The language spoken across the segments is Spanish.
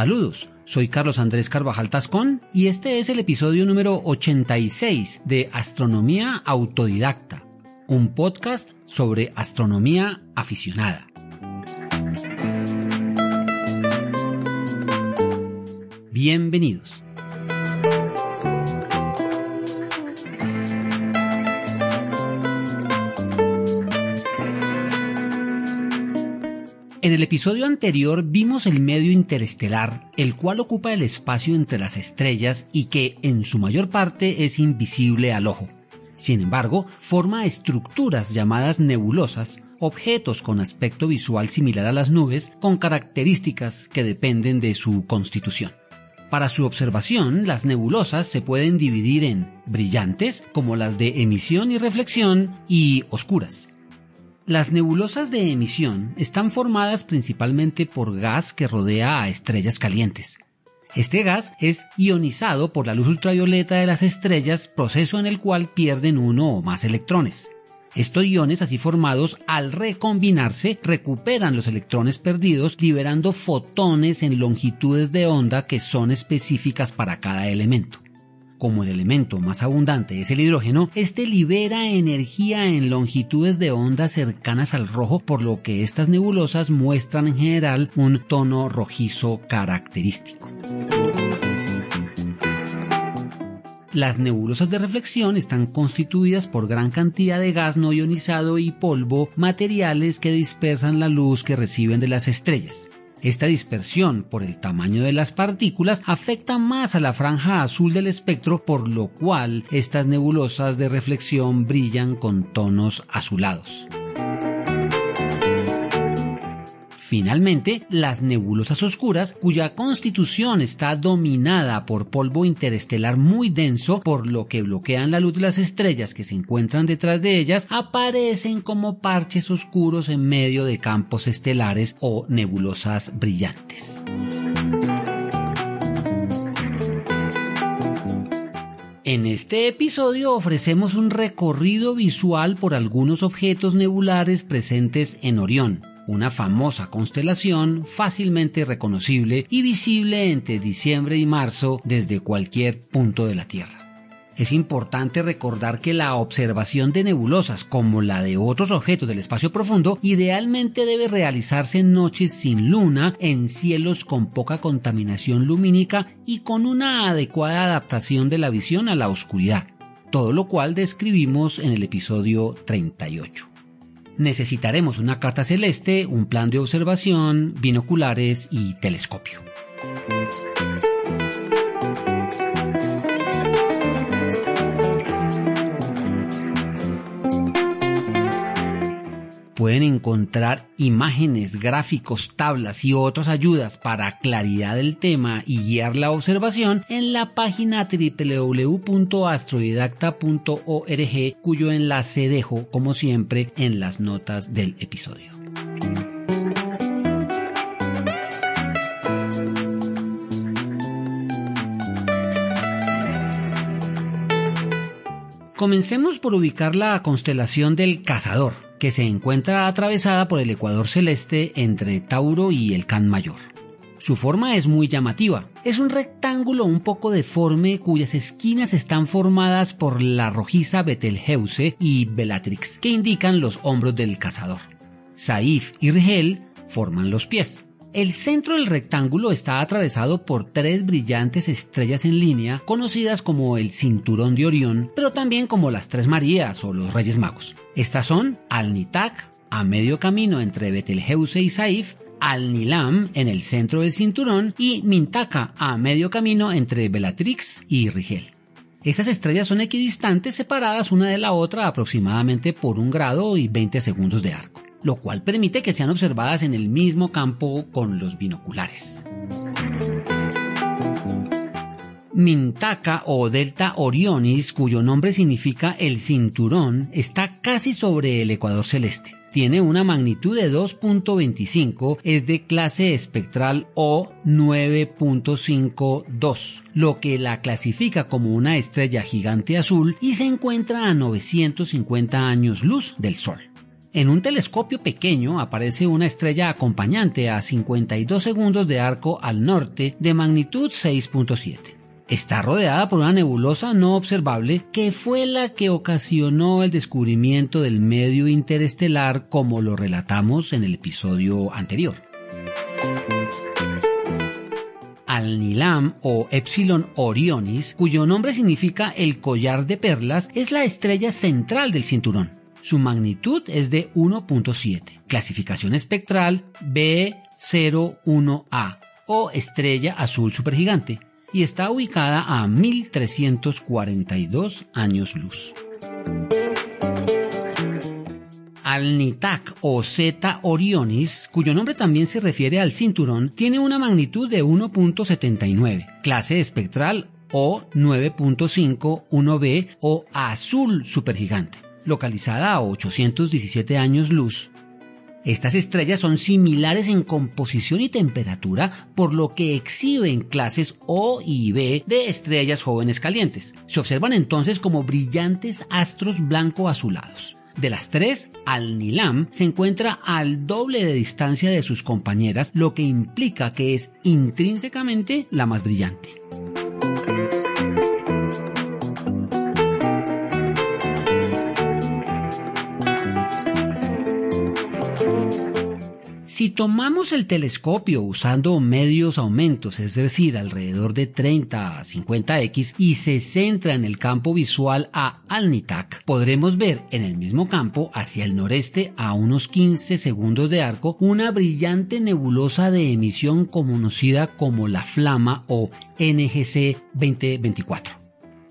Saludos, soy Carlos Andrés Carvajal Tascón y este es el episodio número 86 de Astronomía Autodidacta, un podcast sobre astronomía aficionada. Bienvenidos. En el episodio anterior vimos el medio interestelar, el cual ocupa el espacio entre las estrellas y que en su mayor parte es invisible al ojo. Sin embargo, forma estructuras llamadas nebulosas, objetos con aspecto visual similar a las nubes, con características que dependen de su constitución. Para su observación, las nebulosas se pueden dividir en brillantes, como las de emisión y reflexión, y oscuras. Las nebulosas de emisión están formadas principalmente por gas que rodea a estrellas calientes. Este gas es ionizado por la luz ultravioleta de las estrellas, proceso en el cual pierden uno o más electrones. Estos iones así formados, al recombinarse, recuperan los electrones perdidos, liberando fotones en longitudes de onda que son específicas para cada elemento como el elemento más abundante es el hidrógeno, este libera energía en longitudes de onda cercanas al rojo, por lo que estas nebulosas muestran en general un tono rojizo característico. Las nebulosas de reflexión están constituidas por gran cantidad de gas no ionizado y polvo, materiales que dispersan la luz que reciben de las estrellas. Esta dispersión por el tamaño de las partículas afecta más a la franja azul del espectro, por lo cual estas nebulosas de reflexión brillan con tonos azulados. Finalmente, las nebulosas oscuras, cuya constitución está dominada por polvo interestelar muy denso, por lo que bloquean la luz de las estrellas que se encuentran detrás de ellas, aparecen como parches oscuros en medio de campos estelares o nebulosas brillantes. En este episodio ofrecemos un recorrido visual por algunos objetos nebulares presentes en Orión, una famosa constelación fácilmente reconocible y visible entre diciembre y marzo desde cualquier punto de la Tierra. Es importante recordar que la observación de nebulosas como la de otros objetos del espacio profundo idealmente debe realizarse en noches sin luna, en cielos con poca contaminación lumínica y con una adecuada adaptación de la visión a la oscuridad, todo lo cual describimos en el episodio 38 necesitaremos una carta celeste, un plan de observación, binoculares y telescopio. Pueden encontrar imágenes, gráficos, tablas y otras ayudas para claridad del tema y guiar la observación en la página www.astrodidacta.org cuyo enlace dejo como siempre en las notas del episodio. Comencemos por ubicar la constelación del Cazador que se encuentra atravesada por el ecuador celeste entre Tauro y el Can Mayor. Su forma es muy llamativa. Es un rectángulo un poco deforme cuyas esquinas están formadas por la rojiza Betelgeuse y Bellatrix, que indican los hombros del cazador. Saif y Rigel forman los pies. El centro del rectángulo está atravesado por tres brillantes estrellas en línea, conocidas como el Cinturón de Orión, pero también como las Tres Marías o los Reyes Magos. Estas son Al-Nitak, a medio camino entre Betelgeuse y Saif, Al-Nilam en el centro del cinturón y Mintaka a medio camino entre Bellatrix y Rigel. Estas estrellas son equidistantes separadas una de la otra aproximadamente por un grado y 20 segundos de arco lo cual permite que sean observadas en el mismo campo con los binoculares. Mintaka o Delta Orionis, cuyo nombre significa el cinturón, está casi sobre el ecuador celeste. tiene una magnitud de 2.25, es de clase espectral O 9.52, lo que la clasifica como una estrella gigante azul y se encuentra a 950 años luz del Sol. En un telescopio pequeño aparece una estrella acompañante a 52 segundos de arco al norte de magnitud 6.7. Está rodeada por una nebulosa no observable que fue la que ocasionó el descubrimiento del medio interestelar como lo relatamos en el episodio anterior. Al-Nilam o Epsilon Orionis, cuyo nombre significa el collar de perlas, es la estrella central del cinturón. Su magnitud es de 1.7, clasificación espectral B01A o estrella azul supergigante, y está ubicada a 1342 años luz. Alnitak o Z Orionis, cuyo nombre también se refiere al cinturón, tiene una magnitud de 1.79, clase espectral o 9.5 1b o azul supergigante localizada a 817 años luz. Estas estrellas son similares en composición y temperatura, por lo que exhiben clases O y B de estrellas jóvenes calientes. Se observan entonces como brillantes astros blanco-azulados. De las tres, Al-Nilam se encuentra al doble de distancia de sus compañeras, lo que implica que es intrínsecamente la más brillante. Si tomamos el telescopio usando medios aumentos, es decir, alrededor de 30 a 50x, y se centra en el campo visual a Alnitak, podremos ver en el mismo campo, hacia el noreste a unos 15 segundos de arco, una brillante nebulosa de emisión conocida como la Flama o NGC 2024.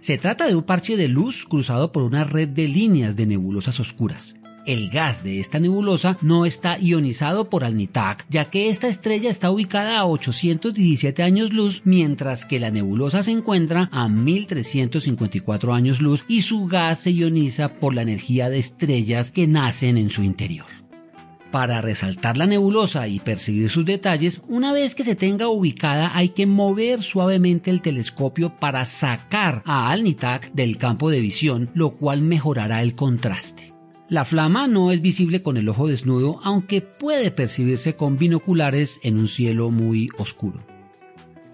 Se trata de un parche de luz cruzado por una red de líneas de nebulosas oscuras. El gas de esta nebulosa no está ionizado por Alnitak, ya que esta estrella está ubicada a 817 años luz, mientras que la nebulosa se encuentra a 1354 años luz y su gas se ioniza por la energía de estrellas que nacen en su interior. Para resaltar la nebulosa y percibir sus detalles, una vez que se tenga ubicada hay que mover suavemente el telescopio para sacar a Alnitak del campo de visión, lo cual mejorará el contraste. La flama no es visible con el ojo desnudo, aunque puede percibirse con binoculares en un cielo muy oscuro.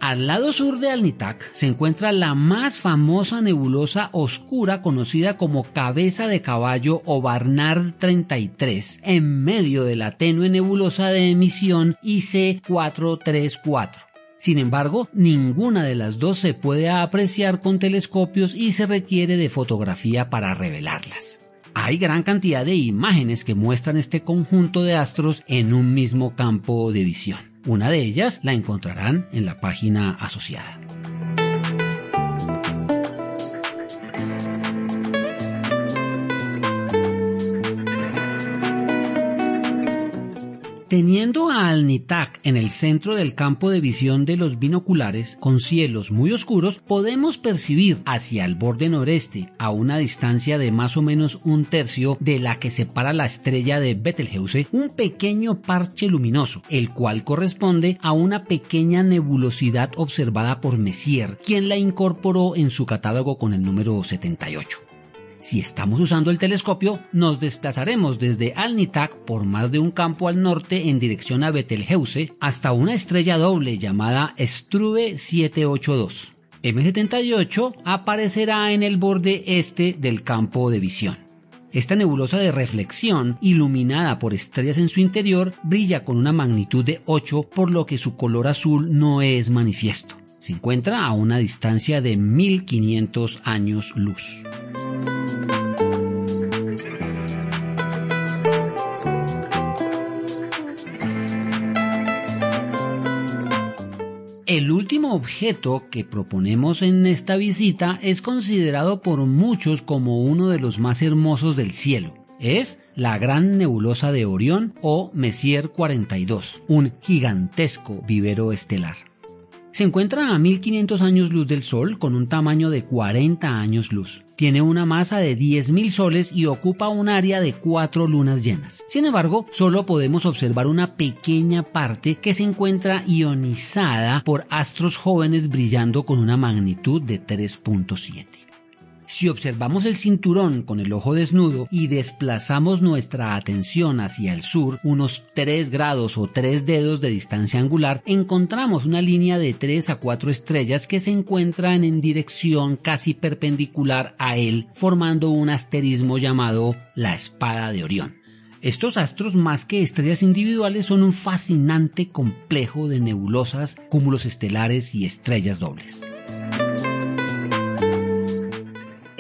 Al lado sur de Alnitak se encuentra la más famosa nebulosa oscura conocida como cabeza de caballo o Barnard 33, en medio de la tenue nebulosa de emisión IC 434. Sin embargo, ninguna de las dos se puede apreciar con telescopios y se requiere de fotografía para revelarlas. Hay gran cantidad de imágenes que muestran este conjunto de astros en un mismo campo de visión. Una de ellas la encontrarán en la página asociada. Teniendo a Alnitak en el centro del campo de visión de los binoculares, con cielos muy oscuros, podemos percibir hacia el borde noreste, a una distancia de más o menos un tercio de la que separa la estrella de Betelgeuse, un pequeño parche luminoso, el cual corresponde a una pequeña nebulosidad observada por Messier, quien la incorporó en su catálogo con el número 78. Si estamos usando el telescopio, nos desplazaremos desde Alnitak por más de un campo al norte en dirección a Betelgeuse hasta una estrella doble llamada Struve 782. M78 aparecerá en el borde este del campo de visión. Esta nebulosa de reflexión, iluminada por estrellas en su interior, brilla con una magnitud de 8, por lo que su color azul no es manifiesto. Se encuentra a una distancia de 1500 años luz. El último objeto que proponemos en esta visita es considerado por muchos como uno de los más hermosos del cielo. Es la Gran Nebulosa de Orión o Messier 42, un gigantesco vivero estelar. Se encuentra a 1500 años luz del Sol con un tamaño de 40 años luz Tiene una masa de 10.000 soles y ocupa un área de 4 lunas llenas. Sin embargo, solo podemos observar una pequeña parte que se encuentra ionizada por astros jóvenes brillando con una magnitud de 3.7. Si observamos el cinturón con el ojo desnudo y desplazamos nuestra atención hacia el sur unos 3 grados o 3 dedos de distancia angular, encontramos una línea de 3 a 4 estrellas que se encuentran en dirección casi perpendicular a él, formando un asterismo llamado la espada de Orión. Estos astros, más que estrellas individuales, son un fascinante complejo de nebulosas, cúmulos estelares y estrellas dobles.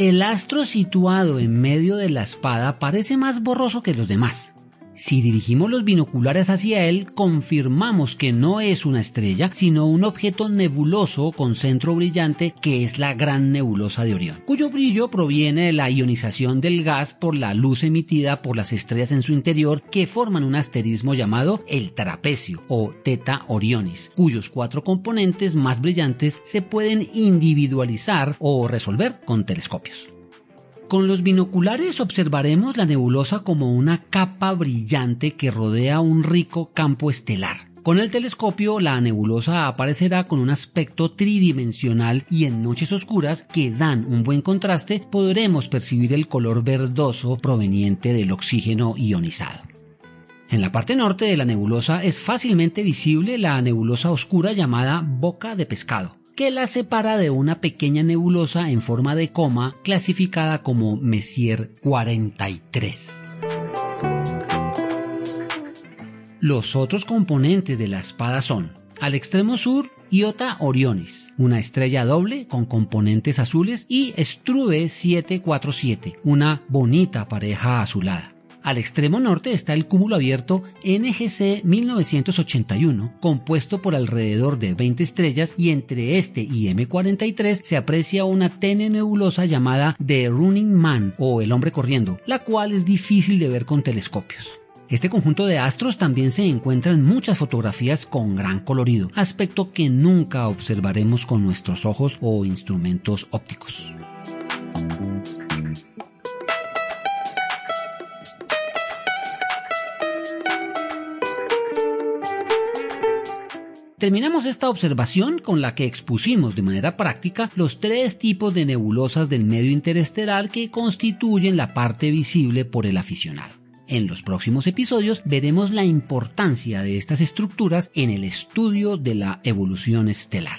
El astro situado en medio de la espada parece más borroso que los demás. Si dirigimos los binoculares hacia él, confirmamos que no es una estrella, sino un objeto nebuloso con centro brillante que es la gran nebulosa de Orión, cuyo brillo proviene de la ionización del gas por la luz emitida por las estrellas en su interior que forman un asterismo llamado el trapecio o Teta Orionis, cuyos cuatro componentes más brillantes se pueden individualizar o resolver con telescopios. Con los binoculares observaremos la nebulosa como una capa brillante que rodea un rico campo estelar. Con el telescopio la nebulosa aparecerá con un aspecto tridimensional y en noches oscuras que dan un buen contraste podremos percibir el color verdoso proveniente del oxígeno ionizado. En la parte norte de la nebulosa es fácilmente visible la nebulosa oscura llamada boca de pescado que la separa de una pequeña nebulosa en forma de coma clasificada como Messier 43. Los otros componentes de la espada son, al extremo sur, Iota Orionis, una estrella doble con componentes azules, y Struve 747, una bonita pareja azulada. Al extremo norte está el cúmulo abierto NGC 1981, compuesto por alrededor de 20 estrellas y entre este y M43 se aprecia una tenue nebulosa llamada The Running Man o el hombre corriendo, la cual es difícil de ver con telescopios. Este conjunto de astros también se encuentra en muchas fotografías con gran colorido, aspecto que nunca observaremos con nuestros ojos o instrumentos ópticos. Terminamos esta observación con la que expusimos de manera práctica los tres tipos de nebulosas del medio interestelar que constituyen la parte visible por el aficionado. En los próximos episodios veremos la importancia de estas estructuras en el estudio de la evolución estelar.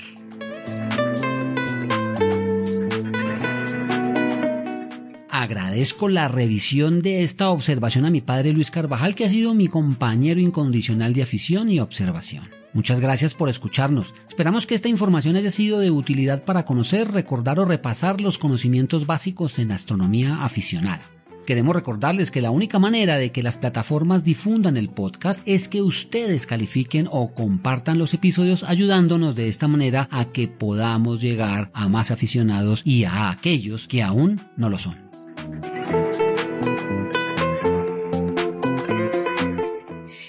Agradezco la revisión de esta observación a mi padre Luis Carvajal, que ha sido mi compañero incondicional de afición y observación. Muchas gracias por escucharnos. Esperamos que esta información haya sido de utilidad para conocer, recordar o repasar los conocimientos básicos en astronomía aficionada. Queremos recordarles que la única manera de que las plataformas difundan el podcast es que ustedes califiquen o compartan los episodios ayudándonos de esta manera a que podamos llegar a más aficionados y a aquellos que aún no lo son.